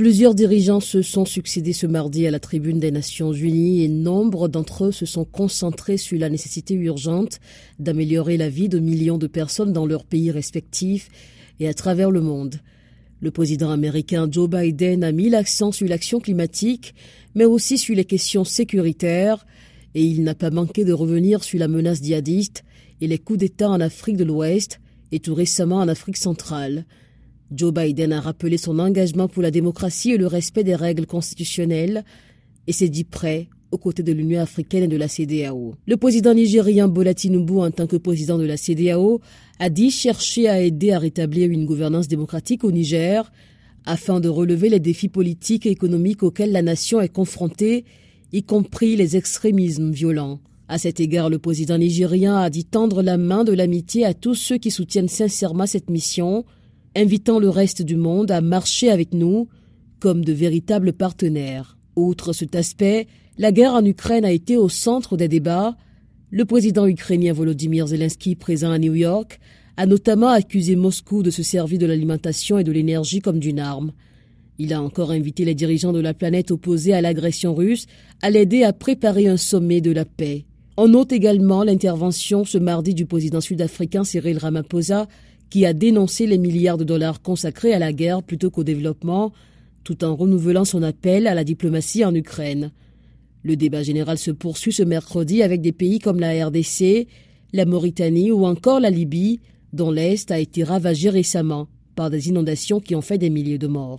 Plusieurs dirigeants se sont succédés ce mardi à la tribune des Nations Unies et nombre d'entre eux se sont concentrés sur la nécessité urgente d'améliorer la vie de millions de personnes dans leurs pays respectifs et à travers le monde. Le président américain Joe Biden a mis l'accent sur l'action climatique, mais aussi sur les questions sécuritaires, et il n'a pas manqué de revenir sur la menace djihadiste et les coups d'État en Afrique de l'Ouest et tout récemment en Afrique centrale. Joe Biden a rappelé son engagement pour la démocratie et le respect des règles constitutionnelles et s'est dit prêt aux côtés de l'Union africaine et de la CDAO. Le président nigérien Bola Tinubu, en tant que président de la CDAO, a dit chercher à aider à rétablir une gouvernance démocratique au Niger afin de relever les défis politiques et économiques auxquels la nation est confrontée, y compris les extrémismes violents. À cet égard, le président nigérien a dit tendre la main de l'amitié à tous ceux qui soutiennent sincèrement cette mission invitant le reste du monde à marcher avec nous comme de véritables partenaires. Outre cet aspect, la guerre en Ukraine a été au centre des débats. Le président ukrainien Volodymyr Zelensky, présent à New York, a notamment accusé Moscou de se servir de l'alimentation et de l'énergie comme d'une arme. Il a encore invité les dirigeants de la planète opposés à l'agression russe à l'aider à préparer un sommet de la paix. On note également l'intervention ce mardi du président sud-africain Cyril Ramaphosa qui a dénoncé les milliards de dollars consacrés à la guerre plutôt qu'au développement, tout en renouvelant son appel à la diplomatie en Ukraine. Le débat général se poursuit ce mercredi avec des pays comme la RDC, la Mauritanie ou encore la Libye, dont l'Est a été ravagé récemment par des inondations qui ont fait des milliers de morts.